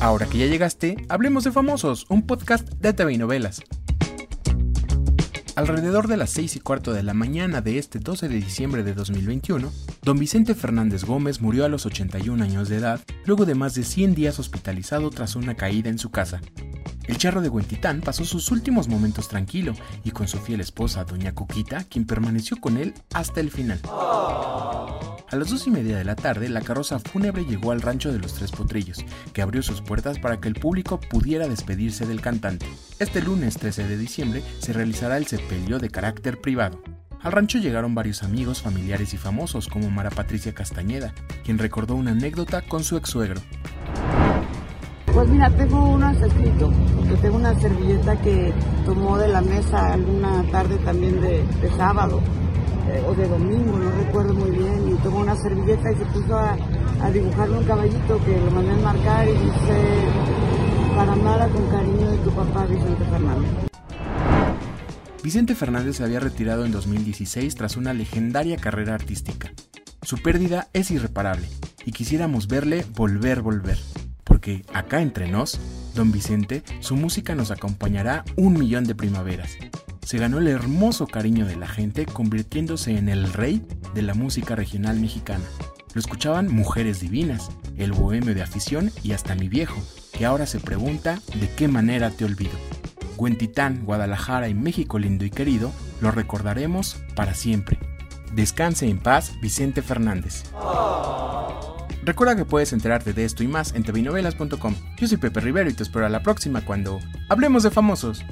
Ahora que ya llegaste, hablemos de Famosos, un podcast de TV y novelas. Alrededor de las 6 y cuarto de la mañana de este 12 de diciembre de 2021, don Vicente Fernández Gómez murió a los 81 años de edad, luego de más de 100 días hospitalizado tras una caída en su casa. El charro de Huentitán pasó sus últimos momentos tranquilo y con su fiel esposa, doña Cuquita, quien permaneció con él hasta el final. A las dos y media de la tarde, la carroza fúnebre llegó al rancho de los Tres Potrillos, que abrió sus puertas para que el público pudiera despedirse del cantante. Este lunes 13 de diciembre se realizará el sepelio de carácter privado. Al rancho llegaron varios amigos, familiares y famosos, como Mara Patricia Castañeda, quien recordó una anécdota con su ex suegro. Pues mira, tengo uno escrito, porque tengo una servilleta que tomó de la mesa alguna tarde también de, sábado o de domingo, no recuerdo muy bien, y tomó una servilleta y se puso a, a dibujarle un caballito que lo mandé a marcar y dice, para nada con cariño de tu papá Vicente Fernández. Vicente Fernández se había retirado en 2016 tras una legendaria carrera artística. Su pérdida es irreparable y quisiéramos verle volver, volver porque acá entre nos, don Vicente, su música nos acompañará un millón de primaveras. Se ganó el hermoso cariño de la gente convirtiéndose en el rey de la música regional mexicana. Lo escuchaban mujeres divinas, el bohemio de afición y hasta mi viejo, que ahora se pregunta de qué manera te olvido. Huentitán, Guadalajara y México lindo y querido, lo recordaremos para siempre. Descanse en paz, Vicente Fernández. Recuerda que puedes enterarte de esto y más en tvinovelas.com. Yo soy Pepe Rivero y te espero a la próxima cuando hablemos de famosos.